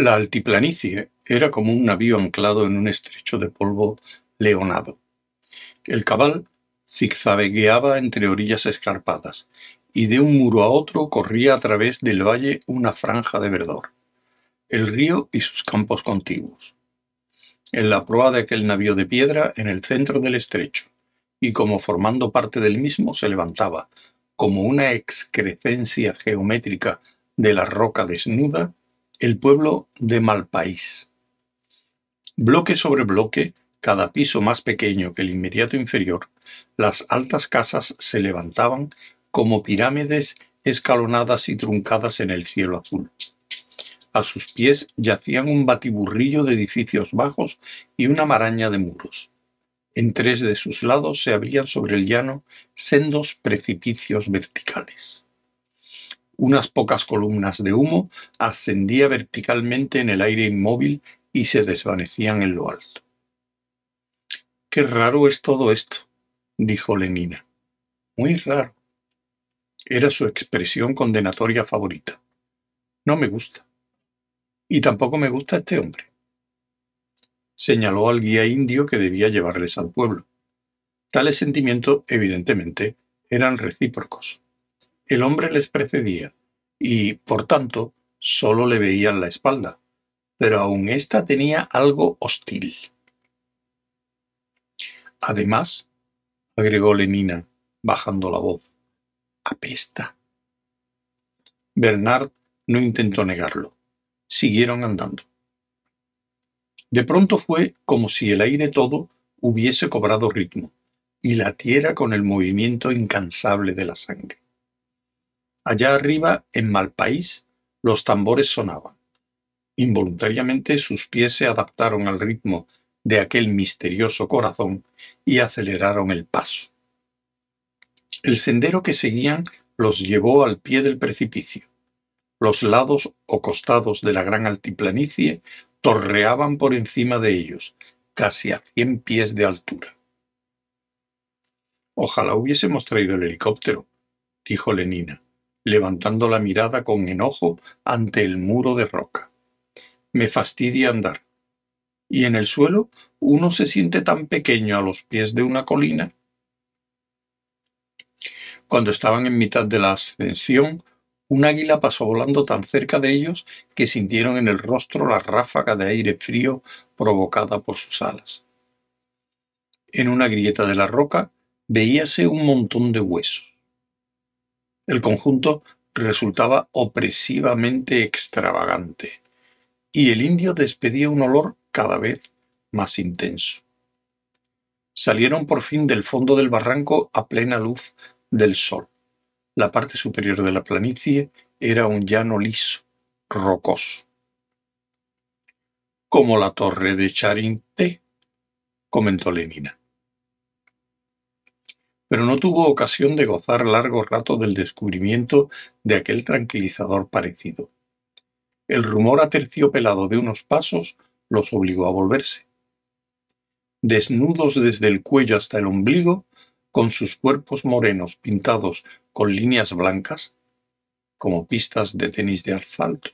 La altiplanicie era como un navío anclado en un estrecho de polvo leonado. El cabal zigzagueaba entre orillas escarpadas, y de un muro a otro corría a través del valle una franja de verdor, el río y sus campos contiguos. En la proa de aquel navío de piedra, en el centro del estrecho, y como formando parte del mismo, se levantaba, como una excrescencia geométrica de la roca desnuda, el pueblo de Malpaís. Bloque sobre bloque, cada piso más pequeño que el inmediato inferior, las altas casas se levantaban como pirámides escalonadas y truncadas en el cielo azul. A sus pies yacían un batiburrillo de edificios bajos y una maraña de muros. En tres de sus lados se abrían sobre el llano sendos precipicios verticales. Unas pocas columnas de humo ascendía verticalmente en el aire inmóvil y se desvanecían en lo alto. Qué raro es todo esto, dijo Lenina. Muy raro. Era su expresión condenatoria favorita. No me gusta. Y tampoco me gusta este hombre. Señaló al guía indio que debía llevarles al pueblo. Tales sentimientos, evidentemente, eran recíprocos. El hombre les precedía y, por tanto, solo le veían la espalda, pero aún ésta tenía algo hostil. Además, agregó Lenina, bajando la voz, apesta. Bernard no intentó negarlo. Siguieron andando. De pronto fue como si el aire todo hubiese cobrado ritmo y latiera con el movimiento incansable de la sangre. Allá arriba, en Malpaís, los tambores sonaban. Involuntariamente sus pies se adaptaron al ritmo de aquel misterioso corazón y aceleraron el paso. El sendero que seguían los llevó al pie del precipicio. Los lados o costados de la gran altiplanicie torreaban por encima de ellos, casi a cien pies de altura. Ojalá hubiésemos traído el helicóptero, dijo Lenina levantando la mirada con enojo ante el muro de roca. Me fastidia andar. ¿Y en el suelo uno se siente tan pequeño a los pies de una colina? Cuando estaban en mitad de la ascensión, un águila pasó volando tan cerca de ellos que sintieron en el rostro la ráfaga de aire frío provocada por sus alas. En una grieta de la roca veíase un montón de huesos. El conjunto resultaba opresivamente extravagante, y el indio despedía un olor cada vez más intenso. Salieron por fin del fondo del barranco a plena luz del sol. La parte superior de la planicie era un llano liso, rocoso. Como la torre de Charinté, comentó Lenina pero no tuvo ocasión de gozar largo rato del descubrimiento de aquel tranquilizador parecido. El rumor aterciopelado de unos pasos los obligó a volverse. Desnudos desde el cuello hasta el ombligo, con sus cuerpos morenos pintados con líneas blancas, como pistas de tenis de asfalto,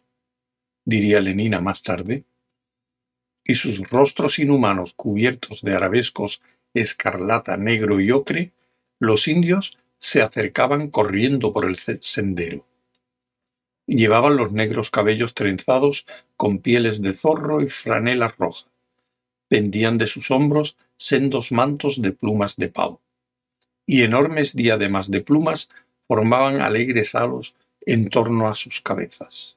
diría Lenina más tarde, y sus rostros inhumanos cubiertos de arabescos escarlata, negro y ocre, los indios se acercaban corriendo por el sendero. Llevaban los negros cabellos trenzados con pieles de zorro y franelas rojas. Pendían de sus hombros sendos mantos de plumas de pavo. Y enormes diademas de plumas formaban alegres halos en torno a sus cabezas.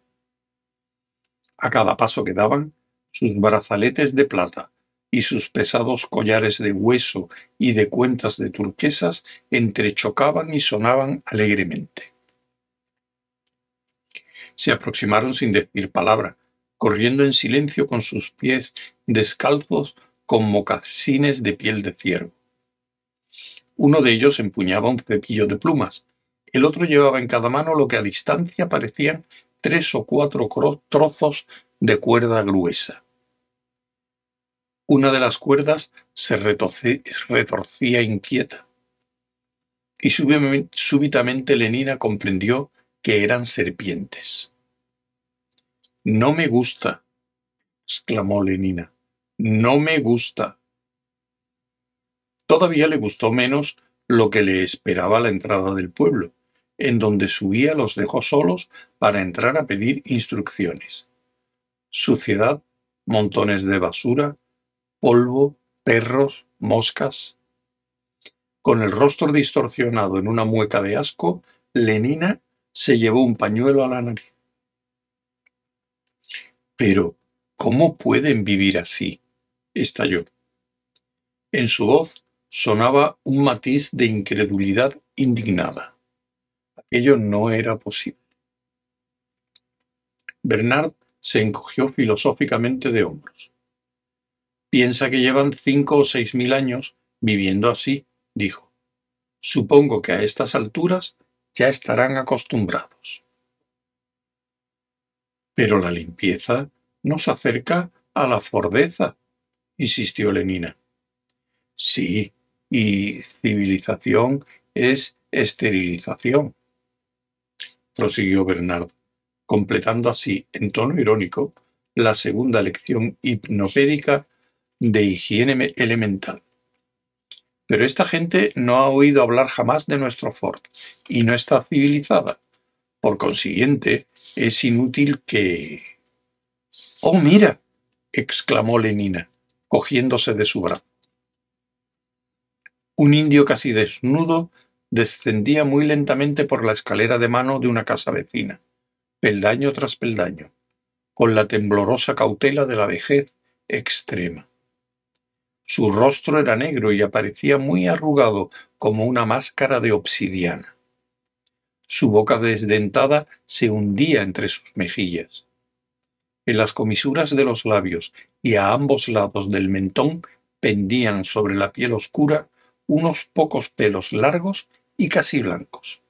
A cada paso que daban, sus brazaletes de plata y sus pesados collares de hueso y de cuentas de turquesas entrechocaban y sonaban alegremente. Se aproximaron sin decir palabra, corriendo en silencio con sus pies descalzos con mocasines de piel de ciervo. Uno de ellos empuñaba un cepillo de plumas, el otro llevaba en cada mano lo que a distancia parecían tres o cuatro trozos de cuerda gruesa. Una de las cuerdas se retorcía inquieta. Y súbitamente Lenina comprendió que eran serpientes. No me gusta, exclamó Lenina. No me gusta. Todavía le gustó menos lo que le esperaba la entrada del pueblo, en donde subía los dejó solos para entrar a pedir instrucciones. Suciedad, montones de basura, polvo, perros, moscas. Con el rostro distorsionado en una mueca de asco, Lenina se llevó un pañuelo a la nariz. Pero, ¿cómo pueden vivir así? estalló. En su voz sonaba un matiz de incredulidad indignada. Aquello no era posible. Bernard se encogió filosóficamente de hombros. Piensa que llevan cinco o seis mil años viviendo así, dijo. Supongo que a estas alturas ya estarán acostumbrados. Pero la limpieza nos acerca a la fordeza, insistió Lenina. Sí, y civilización es esterilización, prosiguió Bernardo, completando así, en tono irónico, la segunda lección hipnopédica de higiene elemental. Pero esta gente no ha oído hablar jamás de nuestro Ford y no está civilizada. Por consiguiente, es inútil que... ¡Oh, mira! exclamó Lenina, cogiéndose de su brazo. Un indio casi desnudo descendía muy lentamente por la escalera de mano de una casa vecina, peldaño tras peldaño, con la temblorosa cautela de la vejez extrema. Su rostro era negro y aparecía muy arrugado como una máscara de obsidiana. Su boca desdentada se hundía entre sus mejillas. En las comisuras de los labios y a ambos lados del mentón pendían sobre la piel oscura unos pocos pelos largos y casi blancos.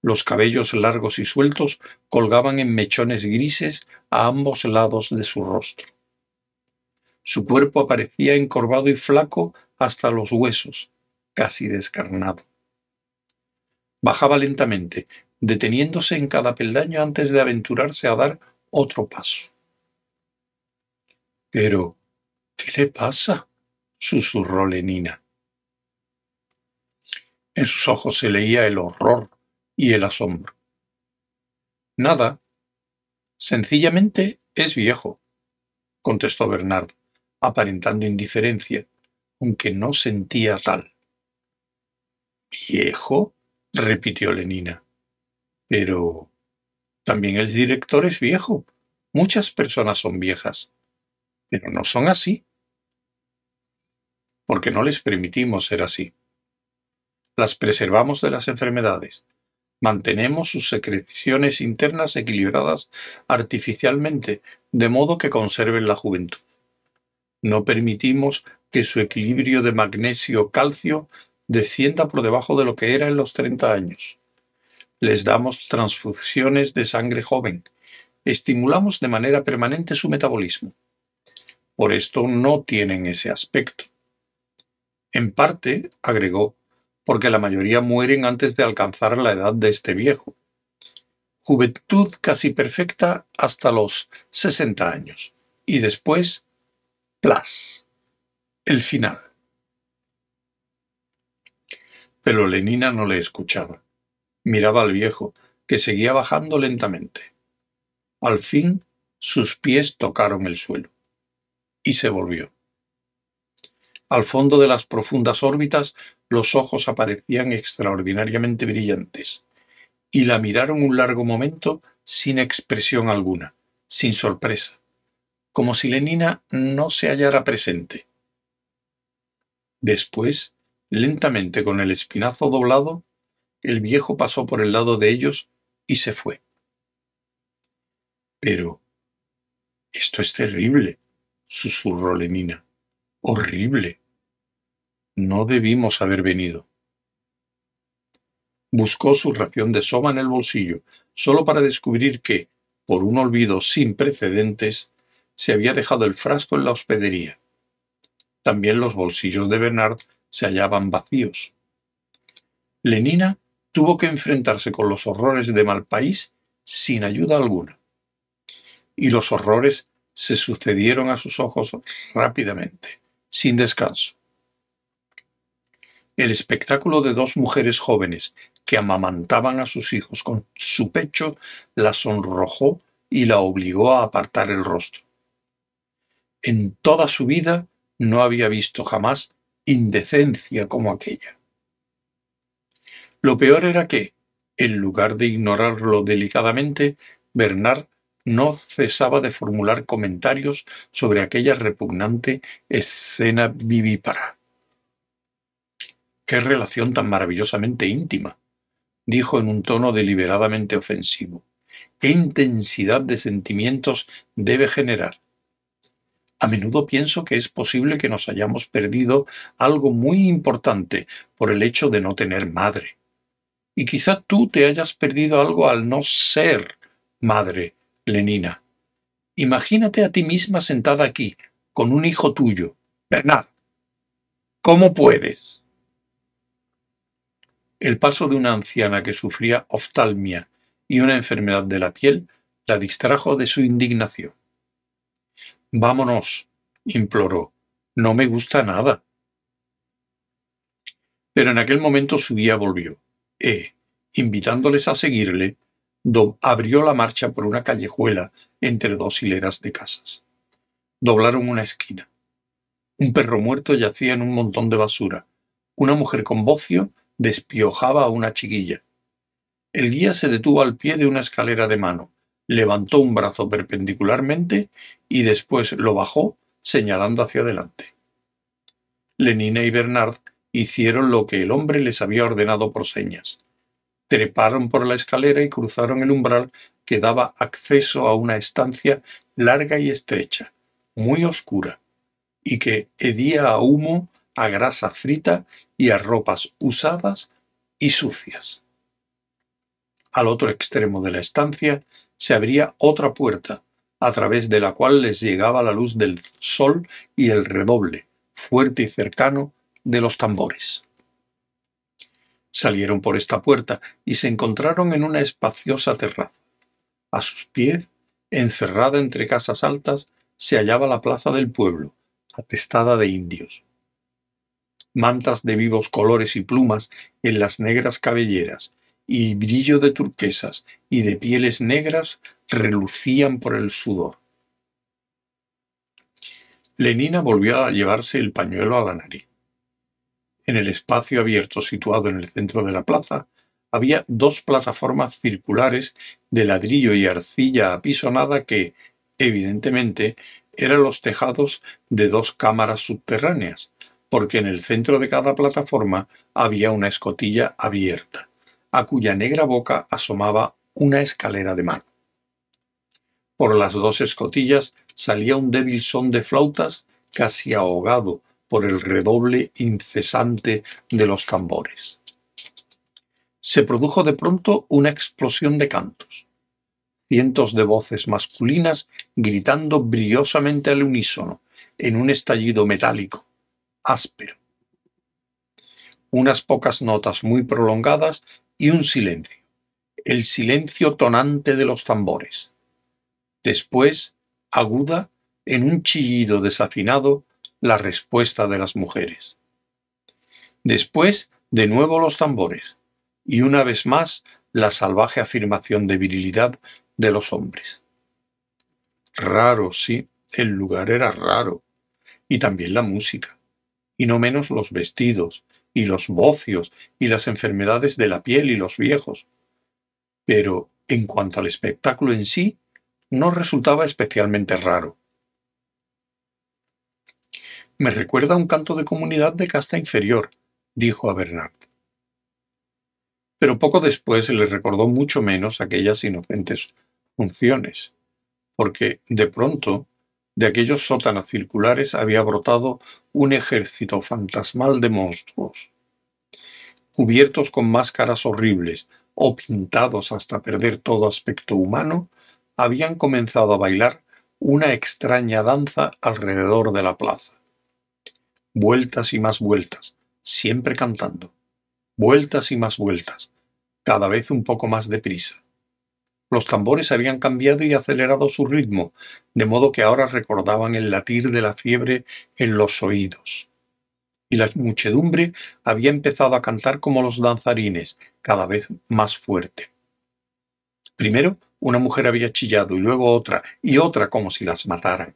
Los cabellos largos y sueltos colgaban en mechones grises a ambos lados de su rostro. Su cuerpo aparecía encorvado y flaco hasta los huesos, casi descarnado. Bajaba lentamente, deteniéndose en cada peldaño antes de aventurarse a dar otro paso. Pero, ¿qué le pasa? susurró Lenina. En sus ojos se leía el horror y el asombro. Nada. Sencillamente es viejo, contestó Bernardo, aparentando indiferencia, aunque no sentía tal. ¿Viejo? repitió Lenina. Pero también el director es viejo. Muchas personas son viejas, pero no son así. Porque no les permitimos ser así las preservamos de las enfermedades. Mantenemos sus secreciones internas equilibradas artificialmente, de modo que conserven la juventud. No permitimos que su equilibrio de magnesio-calcio descienda por debajo de lo que era en los 30 años. Les damos transfusiones de sangre joven. Estimulamos de manera permanente su metabolismo. Por esto no tienen ese aspecto. En parte, agregó, porque la mayoría mueren antes de alcanzar la edad de este viejo. Juventud casi perfecta hasta los 60 años. Y después, plas, el final. Pero Lenina no le escuchaba. Miraba al viejo, que seguía bajando lentamente. Al fin, sus pies tocaron el suelo. Y se volvió. Al fondo de las profundas órbitas los ojos aparecían extraordinariamente brillantes, y la miraron un largo momento sin expresión alguna, sin sorpresa, como si Lenina no se hallara presente. Después, lentamente con el espinazo doblado, el viejo pasó por el lado de ellos y se fue. Pero... Esto es terrible, susurró Lenina. Horrible. No debimos haber venido. Buscó su ración de soba en el bolsillo, solo para descubrir que, por un olvido sin precedentes, se había dejado el frasco en la hospedería. También los bolsillos de Bernard se hallaban vacíos. Lenina tuvo que enfrentarse con los horrores de Malpaís sin ayuda alguna. Y los horrores se sucedieron a sus ojos rápidamente, sin descanso. El espectáculo de dos mujeres jóvenes que amamantaban a sus hijos con su pecho la sonrojó y la obligó a apartar el rostro. En toda su vida no había visto jamás indecencia como aquella. Lo peor era que, en lugar de ignorarlo delicadamente, Bernard no cesaba de formular comentarios sobre aquella repugnante escena vivípara. ¡Qué relación tan maravillosamente íntima! dijo en un tono deliberadamente ofensivo. ¿Qué intensidad de sentimientos debe generar? A menudo pienso que es posible que nos hayamos perdido algo muy importante por el hecho de no tener madre. Y quizá tú te hayas perdido algo al no ser madre, Lenina. Imagínate a ti misma sentada aquí, con un hijo tuyo. Bernard, ¿cómo puedes? El paso de una anciana que sufría oftalmia y una enfermedad de la piel la distrajo de su indignación. Vámonos, imploró. No me gusta nada. Pero en aquel momento su guía volvió. E, invitándoles a seguirle, abrió la marcha por una callejuela entre dos hileras de casas. Doblaron una esquina. Un perro muerto yacía en un montón de basura. Una mujer con bocio despiojaba a una chiquilla. El guía se detuvo al pie de una escalera de mano, levantó un brazo perpendicularmente y después lo bajó señalando hacia adelante. Lenina y Bernard hicieron lo que el hombre les había ordenado por señas. Treparon por la escalera y cruzaron el umbral que daba acceso a una estancia larga y estrecha, muy oscura, y que hedía a humo, a grasa frita y a ropas usadas y sucias. Al otro extremo de la estancia se abría otra puerta, a través de la cual les llegaba la luz del sol y el redoble, fuerte y cercano, de los tambores. Salieron por esta puerta y se encontraron en una espaciosa terraza. A sus pies, encerrada entre casas altas, se hallaba la plaza del pueblo, atestada de indios. Mantas de vivos colores y plumas en las negras cabelleras, y brillo de turquesas y de pieles negras relucían por el sudor. Lenina volvió a llevarse el pañuelo a la nariz. En el espacio abierto situado en el centro de la plaza había dos plataformas circulares de ladrillo y arcilla apisonada que, evidentemente, eran los tejados de dos cámaras subterráneas, porque en el centro de cada plataforma había una escotilla abierta, a cuya negra boca asomaba una escalera de mano. Por las dos escotillas salía un débil son de flautas casi ahogado por el redoble incesante de los tambores. Se produjo de pronto una explosión de cantos. Cientos de voces masculinas gritando brillosamente al unísono, en un estallido metálico, áspero. Unas pocas notas muy prolongadas y un silencio, el silencio tonante de los tambores. Después, aguda, en un chillido desafinado, la respuesta de las mujeres. Después, de nuevo los tambores, y una vez más la salvaje afirmación de virilidad de los hombres. Raro, sí, el lugar era raro, y también la música, y no menos los vestidos, y los bocios, y las enfermedades de la piel y los viejos. Pero, en cuanto al espectáculo en sí, no resultaba especialmente raro. Me recuerda un canto de comunidad de casta inferior, dijo a Bernard. Pero poco después le recordó mucho menos aquellas inocentes funciones, porque de pronto de aquellos sótanos circulares había brotado un ejército fantasmal de monstruos. Cubiertos con máscaras horribles o pintados hasta perder todo aspecto humano, habían comenzado a bailar una extraña danza alrededor de la plaza vueltas y más vueltas, siempre cantando, vueltas y más vueltas, cada vez un poco más deprisa. Los tambores habían cambiado y acelerado su ritmo, de modo que ahora recordaban el latir de la fiebre en los oídos. Y la muchedumbre había empezado a cantar como los danzarines, cada vez más fuerte. Primero una mujer había chillado y luego otra y otra como si las mataran.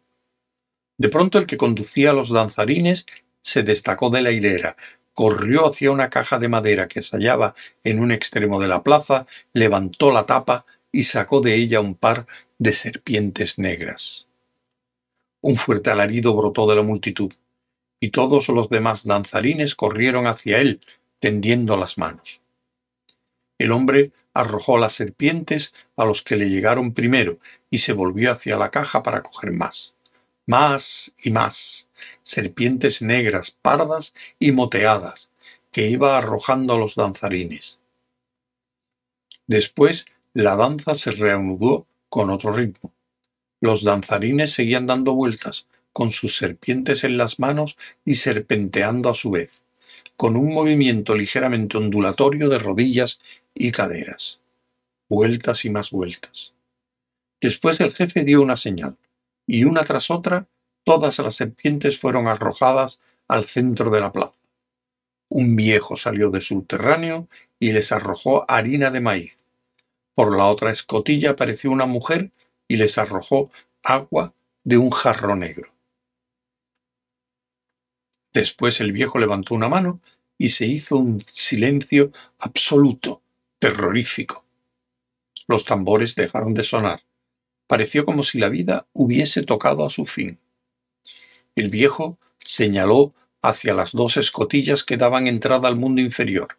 De pronto el que conducía a los danzarines se destacó de la hilera, corrió hacia una caja de madera que se hallaba en un extremo de la plaza, levantó la tapa y sacó de ella un par de serpientes negras. Un fuerte alarido brotó de la multitud, y todos los demás danzarines corrieron hacia él, tendiendo las manos. El hombre arrojó las serpientes a los que le llegaron primero y se volvió hacia la caja para coger más. Más y más. Serpientes negras, pardas y moteadas, que iba arrojando a los danzarines. Después la danza se reanudó con otro ritmo. Los danzarines seguían dando vueltas, con sus serpientes en las manos y serpenteando a su vez, con un movimiento ligeramente ondulatorio de rodillas y caderas. Vueltas y más vueltas. Después el jefe dio una señal, y una tras otra todas las serpientes fueron arrojadas al centro de la plaza. Un viejo salió de subterráneo y les arrojó harina de maíz. Por la otra escotilla apareció una mujer y les arrojó agua de un jarro negro. Después el viejo levantó una mano y se hizo un silencio absoluto, terrorífico. Los tambores dejaron de sonar. Pareció como si la vida hubiese tocado a su fin. El viejo señaló hacia las dos escotillas que daban entrada al mundo inferior,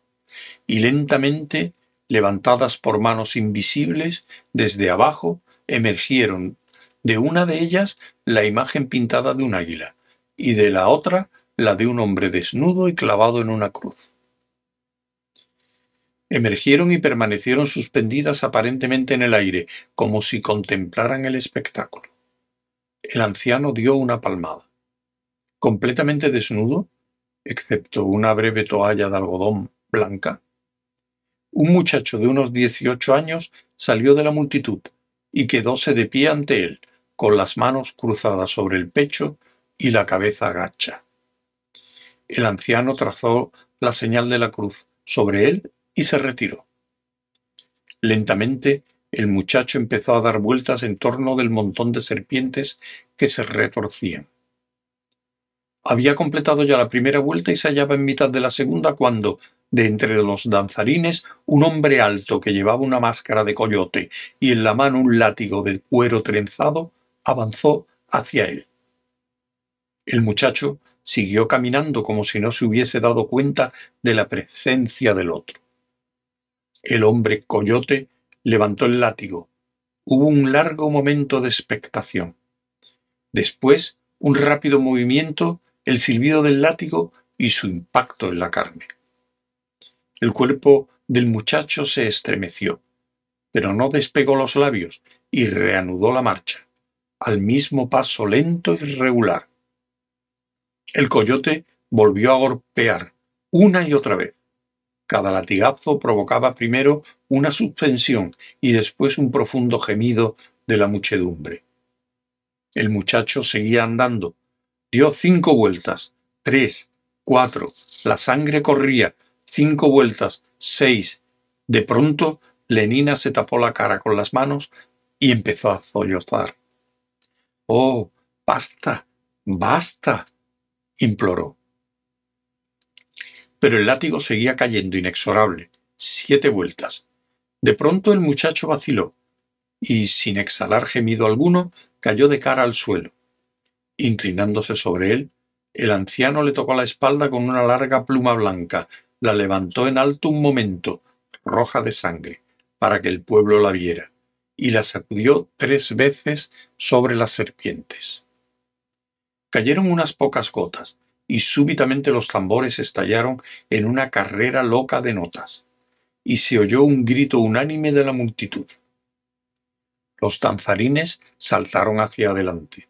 y lentamente levantadas por manos invisibles, desde abajo emergieron de una de ellas la imagen pintada de un águila, y de la otra la de un hombre desnudo y clavado en una cruz. Emergieron y permanecieron suspendidas aparentemente en el aire, como si contemplaran el espectáculo. El anciano dio una palmada. Completamente desnudo, excepto una breve toalla de algodón blanca, un muchacho de unos dieciocho años salió de la multitud y quedóse de pie ante él, con las manos cruzadas sobre el pecho y la cabeza agacha. El anciano trazó la señal de la cruz sobre él y se retiró. Lentamente el muchacho empezó a dar vueltas en torno del montón de serpientes que se retorcían. Había completado ya la primera vuelta y se hallaba en mitad de la segunda cuando, de entre los danzarines, un hombre alto que llevaba una máscara de coyote y en la mano un látigo de cuero trenzado, avanzó hacia él. El muchacho siguió caminando como si no se hubiese dado cuenta de la presencia del otro. El hombre coyote levantó el látigo. Hubo un largo momento de expectación. Después, un rápido movimiento, el silbido del látigo y su impacto en la carne. El cuerpo del muchacho se estremeció, pero no despegó los labios y reanudó la marcha, al mismo paso lento y regular. El coyote volvió a golpear una y otra vez. Cada latigazo provocaba primero una suspensión y después un profundo gemido de la muchedumbre. El muchacho seguía andando. Dio cinco vueltas, tres, cuatro. La sangre corría, cinco vueltas, seis. De pronto, Lenina se tapó la cara con las manos y empezó a sollozar. Oh, basta, basta, imploró. Pero el látigo seguía cayendo inexorable, siete vueltas. De pronto el muchacho vaciló y, sin exhalar gemido alguno, cayó de cara al suelo. Inclinándose sobre él, el anciano le tocó la espalda con una larga pluma blanca la levantó en alto un momento, roja de sangre, para que el pueblo la viera, y la sacudió tres veces sobre las serpientes. Cayeron unas pocas gotas, y súbitamente los tambores estallaron en una carrera loca de notas, y se oyó un grito unánime de la multitud. Los danzarines saltaron hacia adelante.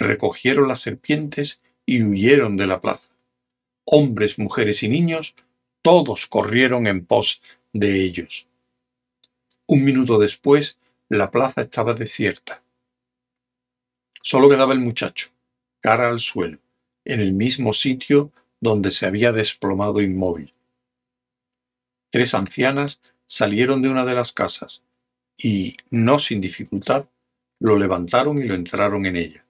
Recogieron las serpientes y huyeron de la plaza hombres, mujeres y niños, todos corrieron en pos de ellos. Un minuto después, la plaza estaba desierta. Solo quedaba el muchacho, cara al suelo, en el mismo sitio donde se había desplomado inmóvil. Tres ancianas salieron de una de las casas y, no sin dificultad, lo levantaron y lo entraron en ella.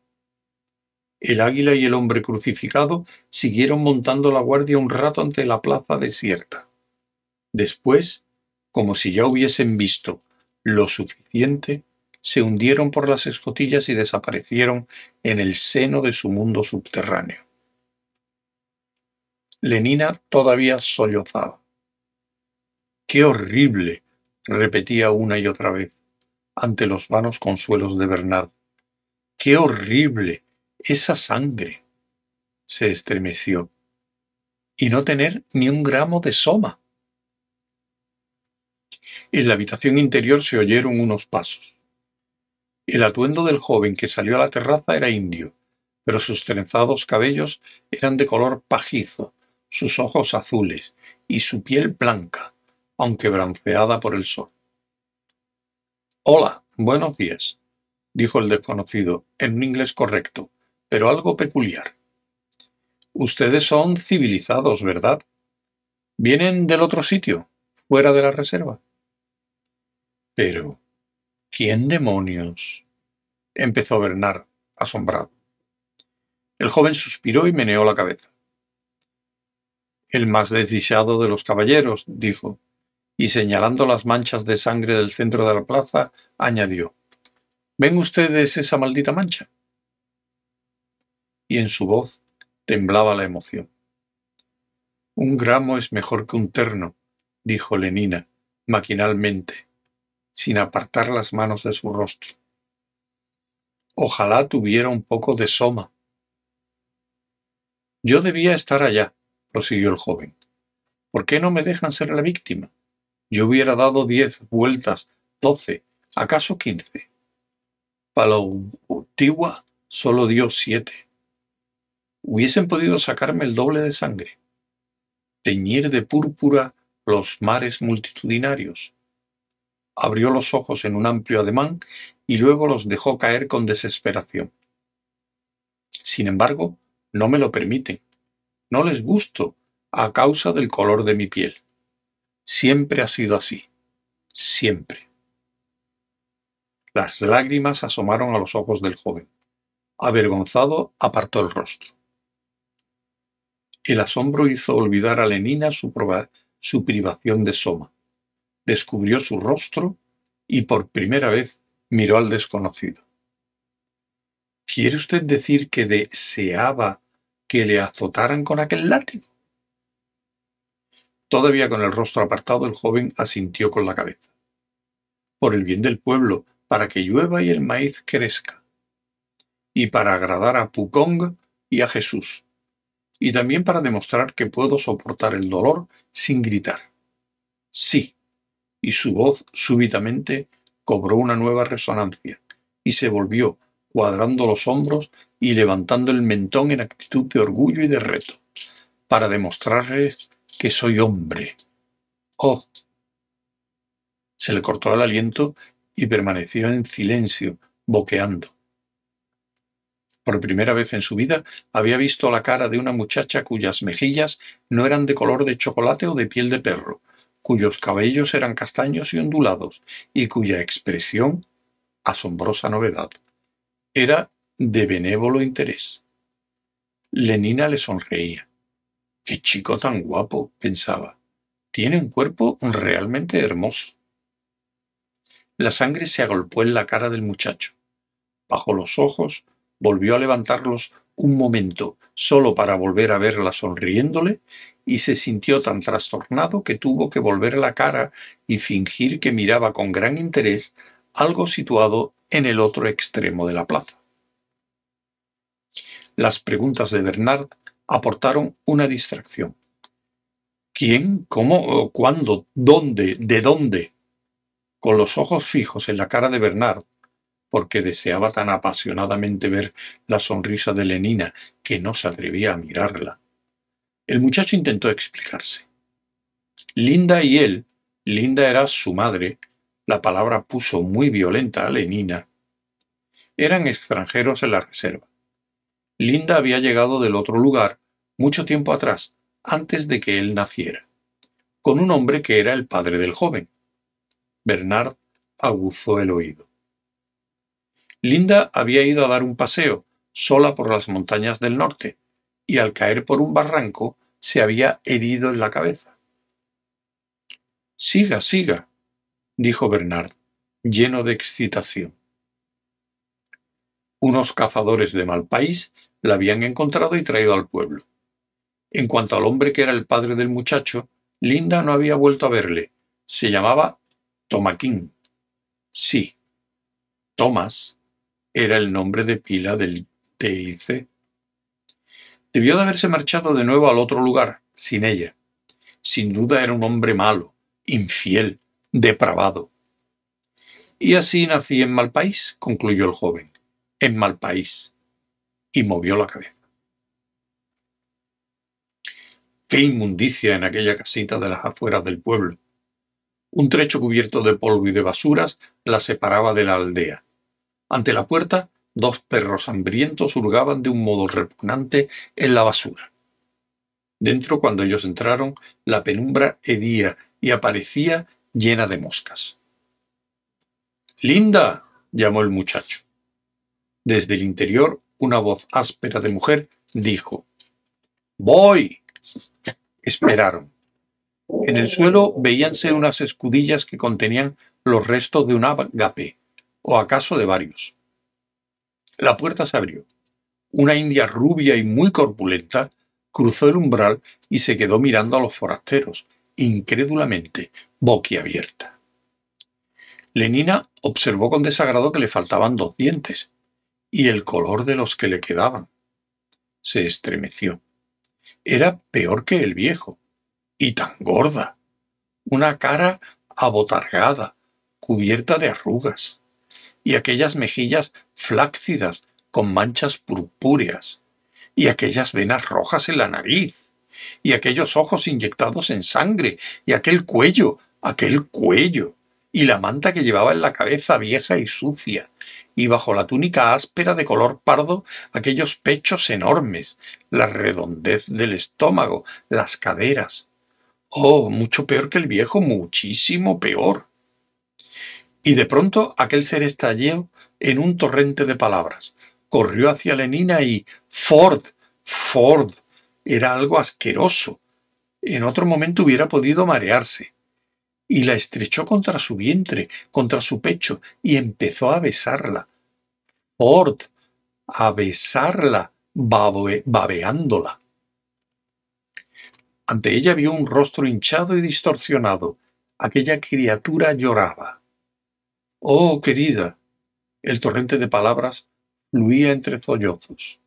El águila y el hombre crucificado siguieron montando la guardia un rato ante la plaza desierta. Después, como si ya hubiesen visto lo suficiente, se hundieron por las escotillas y desaparecieron en el seno de su mundo subterráneo. Lenina todavía sollozaba. ¡Qué horrible! repetía una y otra vez, ante los vanos consuelos de Bernard. ¡Qué horrible! Esa sangre. Se estremeció. Y no tener ni un gramo de soma. En la habitación interior se oyeron unos pasos. El atuendo del joven que salió a la terraza era indio, pero sus trenzados cabellos eran de color pajizo, sus ojos azules y su piel blanca, aunque bronceada por el sol. Hola, buenos días, dijo el desconocido, en un inglés correcto, pero algo peculiar. Ustedes son civilizados, ¿verdad? ¿Vienen del otro sitio, fuera de la reserva? Pero, ¿quién demonios? empezó Bernard, asombrado. El joven suspiró y meneó la cabeza. El más desdichado de los caballeros, dijo, y señalando las manchas de sangre del centro de la plaza, añadió ¿Ven ustedes esa maldita mancha? Y en su voz temblaba la emoción. Un gramo es mejor que un terno, dijo Lenina, maquinalmente, sin apartar las manos de su rostro. Ojalá tuviera un poco de soma. Yo debía estar allá, prosiguió el joven. ¿Por qué no me dejan ser la víctima? Yo hubiera dado diez vueltas, doce, acaso quince. Palautigua solo dio siete. Hubiesen podido sacarme el doble de sangre, teñir de púrpura los mares multitudinarios, abrió los ojos en un amplio ademán y luego los dejó caer con desesperación. Sin embargo, no me lo permiten. No les gusto a causa del color de mi piel. Siempre ha sido así. Siempre. Las lágrimas asomaron a los ojos del joven. Avergonzado, apartó el rostro. El asombro hizo olvidar a Lenina su, su privación de Soma descubrió su rostro y por primera vez miró al desconocido. ¿Quiere usted decir que deseaba que le azotaran con aquel látigo? Todavía con el rostro apartado, el joven asintió con la cabeza. Por el bien del pueblo, para que llueva y el maíz crezca. Y para agradar a Pukong y a Jesús. Y también para demostrar que puedo soportar el dolor sin gritar. Sí, y su voz súbitamente cobró una nueva resonancia, y se volvió, cuadrando los hombros y levantando el mentón en actitud de orgullo y de reto, para demostrarles que soy hombre. ¡Oh! Se le cortó el aliento y permaneció en silencio, boqueando. Por primera vez en su vida había visto la cara de una muchacha cuyas mejillas no eran de color de chocolate o de piel de perro, cuyos cabellos eran castaños y ondulados, y cuya expresión, asombrosa novedad, era de benévolo interés. Lenina le sonreía. ¡Qué chico tan guapo! pensaba. Tiene un cuerpo realmente hermoso. La sangre se agolpó en la cara del muchacho. Bajo los ojos, volvió a levantarlos un momento solo para volver a verla sonriéndole y se sintió tan trastornado que tuvo que volver la cara y fingir que miraba con gran interés algo situado en el otro extremo de la plaza. Las preguntas de Bernard aportaron una distracción. ¿Quién? ¿Cómo? ¿Cuándo? ¿Dónde? ¿De dónde? Con los ojos fijos en la cara de Bernard, porque deseaba tan apasionadamente ver la sonrisa de Lenina que no se atrevía a mirarla. El muchacho intentó explicarse. Linda y él, Linda era su madre, la palabra puso muy violenta a Lenina, eran extranjeros en la reserva. Linda había llegado del otro lugar mucho tiempo atrás, antes de que él naciera, con un hombre que era el padre del joven. Bernard aguzó el oído. Linda había ido a dar un paseo, sola por las montañas del norte, y al caer por un barranco se había herido en la cabeza. Siga, siga, dijo Bernard, lleno de excitación. Unos cazadores de mal país la habían encontrado y traído al pueblo. En cuanto al hombre que era el padre del muchacho, Linda no había vuelto a verle. Se llamaba Tomaquín. Sí, Thomas era el nombre de pila del TIC. Debió de haberse marchado de nuevo al otro lugar, sin ella. Sin duda era un hombre malo, infiel, depravado. Y así nací en mal país, concluyó el joven, en mal país. Y movió la cabeza. Qué inmundicia en aquella casita de las afueras del pueblo. Un trecho cubierto de polvo y de basuras la separaba de la aldea. Ante la puerta, dos perros hambrientos hurgaban de un modo repugnante en la basura. Dentro, cuando ellos entraron, la penumbra hedía y aparecía llena de moscas. Linda, llamó el muchacho. Desde el interior, una voz áspera de mujer dijo, Voy. Esperaron. En el suelo veíanse unas escudillas que contenían los restos de un agape, o acaso de varios. La puerta se abrió. Una india rubia y muy corpulenta cruzó el umbral y se quedó mirando a los forasteros, incrédulamente, boquiabierta. Lenina observó con desagrado que le faltaban dos dientes y el color de los que le quedaban. Se estremeció. Era peor que el viejo, y tan gorda. Una cara abotargada, cubierta de arrugas, y aquellas mejillas flácidas con manchas purpúreas, y aquellas venas rojas en la nariz, y aquellos ojos inyectados en sangre, y aquel cuello, aquel cuello, y la manta que llevaba en la cabeza vieja y sucia, y bajo la túnica áspera de color pardo aquellos pechos enormes, la redondez del estómago, las caderas. Oh, mucho peor que el viejo, muchísimo peor. Y de pronto aquel ser estalló en un torrente de palabras. Corrió hacia Lenina y Ford, Ford. Era algo asqueroso. En otro momento hubiera podido marearse y la estrechó contra su vientre, contra su pecho, y empezó a besarla. Ford, a besarla, babeándola. Ante ella vio un rostro hinchado y distorsionado. Aquella criatura lloraba. Oh, querida. El torrente de palabras fluía entre sollozos.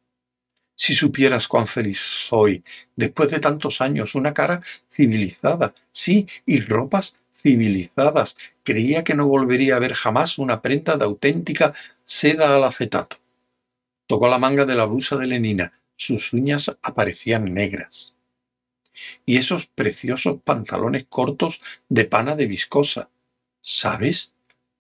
Si supieras cuán feliz soy, después de tantos años, una cara civilizada, sí, y ropas civilizadas. Creía que no volvería a ver jamás una prenda de auténtica seda al acetato. Tocó la manga de la blusa de Lenina. Sus uñas aparecían negras. Y esos preciosos pantalones cortos de pana de viscosa. ¿Sabes?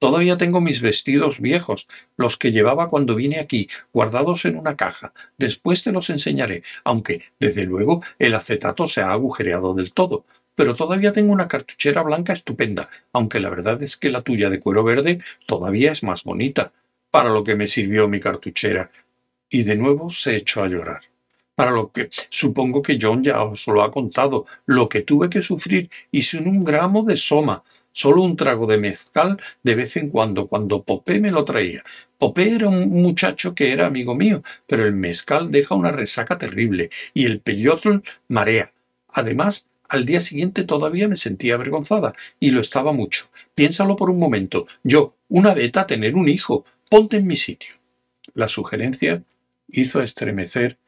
Todavía tengo mis vestidos viejos, los que llevaba cuando vine aquí, guardados en una caja. Después te los enseñaré, aunque, desde luego, el acetato se ha agujereado del todo pero todavía tengo una cartuchera blanca estupenda, aunque la verdad es que la tuya de cuero verde todavía es más bonita. Para lo que me sirvió mi cartuchera. Y de nuevo se echó a llorar. Para lo que supongo que John ya os lo ha contado, lo que tuve que sufrir y sin un gramo de soma, solo un trago de mezcal de vez en cuando, cuando Popé me lo traía. Popé era un muchacho que era amigo mío, pero el mezcal deja una resaca terrible y el peyotl marea. Además, al día siguiente todavía me sentía avergonzada, y lo estaba mucho. Piénsalo por un momento. Yo, una beta, tener un hijo. Ponte en mi sitio. La sugerencia hizo estremecer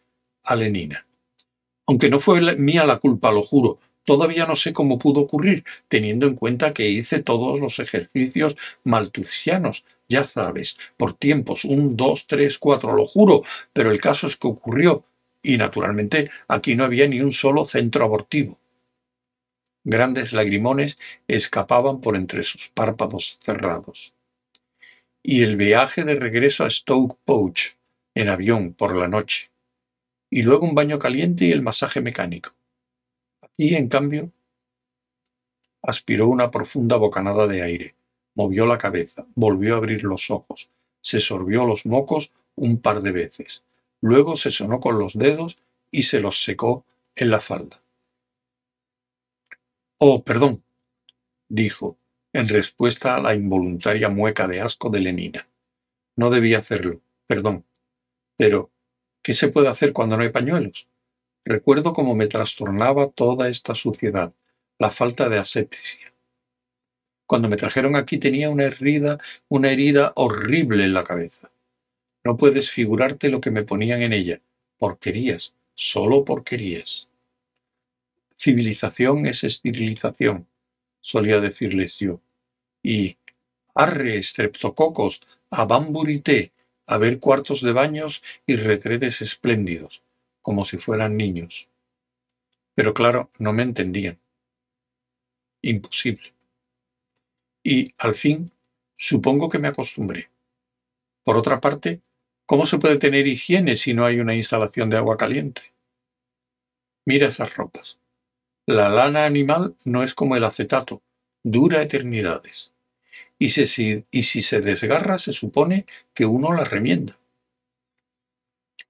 a Lenina. Aunque no fue mía la culpa, lo juro, todavía no sé cómo pudo ocurrir, teniendo en cuenta que hice todos los ejercicios maltusianos, ya sabes, por tiempos, un, dos, tres, cuatro, lo juro, pero el caso es que ocurrió, y naturalmente aquí no había ni un solo centro abortivo. Grandes lagrimones escapaban por entre sus párpados cerrados. Y el viaje de regreso a Stoke Pouch, en avión por la noche. Y luego un baño caliente y el masaje mecánico. Aquí, en cambio, aspiró una profunda bocanada de aire, movió la cabeza, volvió a abrir los ojos, se sorbió los mocos un par de veces, luego se sonó con los dedos y se los secó en la falda. Oh, perdón, dijo, en respuesta a la involuntaria mueca de asco de Lenina. No debía hacerlo, perdón. Pero, ¿qué se puede hacer cuando no hay pañuelos? Recuerdo cómo me trastornaba toda esta suciedad, la falta de asepsia. Cuando me trajeron aquí tenía una herida, una herida horrible en la cabeza. No puedes figurarte lo que me ponían en ella. Porquerías, solo porquerías. Civilización es esterilización, solía decirles yo. Y arre, estreptococos, a bamburité, a ver cuartos de baños y retretes espléndidos, como si fueran niños. Pero claro, no me entendían. Imposible. Y, al fin, supongo que me acostumbré. Por otra parte, ¿cómo se puede tener higiene si no hay una instalación de agua caliente? Mira esas ropas. La lana animal no es como el acetato, dura eternidades. Y si, y si se desgarra, se supone que uno la remienda.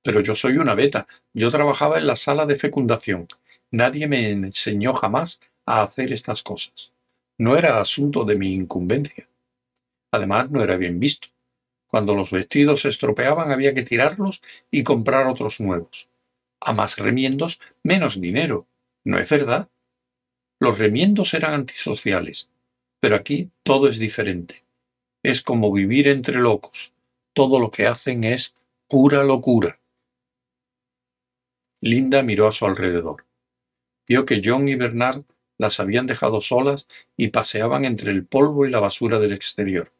Pero yo soy una beta. Yo trabajaba en la sala de fecundación. Nadie me enseñó jamás a hacer estas cosas. No era asunto de mi incumbencia. Además, no era bien visto. Cuando los vestidos se estropeaban había que tirarlos y comprar otros nuevos. A más remiendos, menos dinero. ¿No es verdad? Los remiendos eran antisociales, pero aquí todo es diferente. Es como vivir entre locos. Todo lo que hacen es pura locura. Linda miró a su alrededor. Vio que John y Bernard las habían dejado solas y paseaban entre el polvo y la basura del exterior.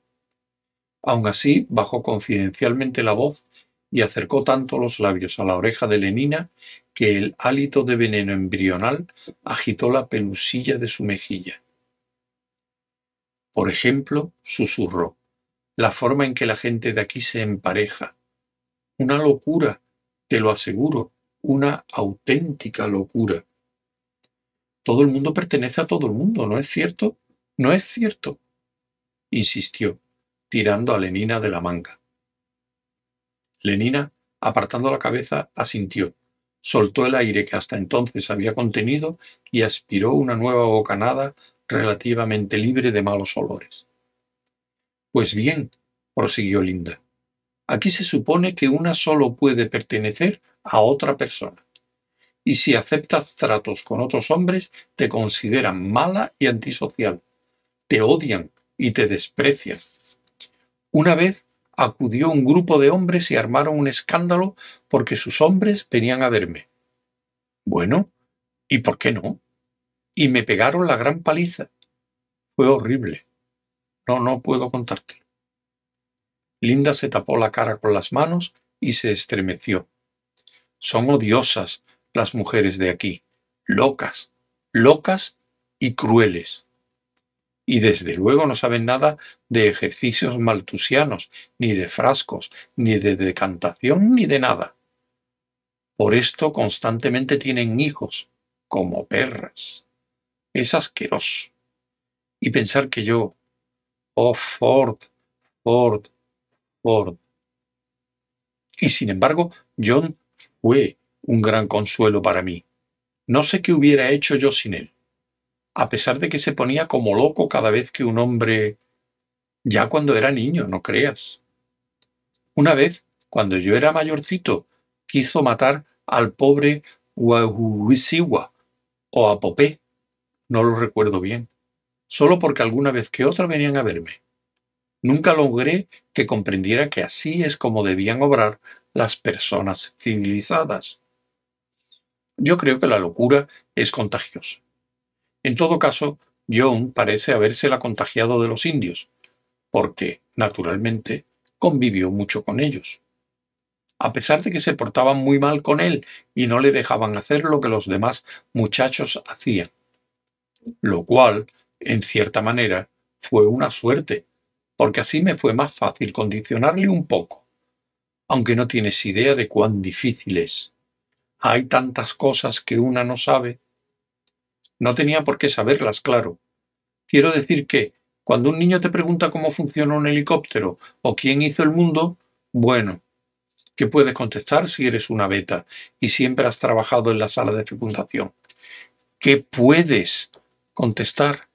Aun así, bajó confidencialmente la voz y acercó tanto los labios a la oreja de Lenina que el hálito de veneno embrional agitó la pelusilla de su mejilla. Por ejemplo, susurró, la forma en que la gente de aquí se empareja. Una locura, te lo aseguro, una auténtica locura. Todo el mundo pertenece a todo el mundo, ¿no es cierto? ¿No es cierto? insistió, tirando a Lenina de la manga. Lenina, apartando la cabeza, asintió, soltó el aire que hasta entonces había contenido y aspiró una nueva bocanada relativamente libre de malos olores. Pues bien, prosiguió Linda, aquí se supone que una solo puede pertenecer a otra persona y si aceptas tratos con otros hombres, te consideran mala y antisocial. Te odian y te desprecian. Una vez acudió un grupo de hombres y armaron un escándalo porque sus hombres venían a verme. Bueno, ¿y por qué no? Y me pegaron la gran paliza. Fue horrible. No, no puedo contártelo. Linda se tapó la cara con las manos y se estremeció. Son odiosas, las mujeres de aquí, locas, locas y crueles. Y desde luego no saben nada de ejercicios maltusianos, ni de frascos, ni de decantación, ni de nada. Por esto constantemente tienen hijos, como perras. Es asqueroso. Y pensar que yo, oh Ford, Ford, Ford. Y sin embargo, John fue un gran consuelo para mí. No sé qué hubiera hecho yo sin él, a pesar de que se ponía como loco cada vez que un hombre... ya cuando era niño, no creas. Una vez, cuando yo era mayorcito, quiso matar al pobre Wahuisiwa o a Popé, no lo recuerdo bien, solo porque alguna vez que otra venían a verme. Nunca logré que comprendiera que así es como debían obrar las personas civilizadas. Yo creo que la locura es contagiosa. En todo caso, John parece habérsela contagiado de los indios, porque, naturalmente, convivió mucho con ellos. A pesar de que se portaban muy mal con él y no le dejaban hacer lo que los demás muchachos hacían. lo cual, en cierta manera, fue una suerte, porque así me fue más fácil condicionarle un poco, aunque no tienes idea de cuán difícil es. Hay tantas cosas que una no sabe. No tenía por qué saberlas, claro. Quiero decir que, cuando un niño te pregunta cómo funciona un helicóptero o quién hizo el mundo, bueno, ¿qué puedes contestar si eres una beta y siempre has trabajado en la sala de fecundación? ¿Qué puedes contestar?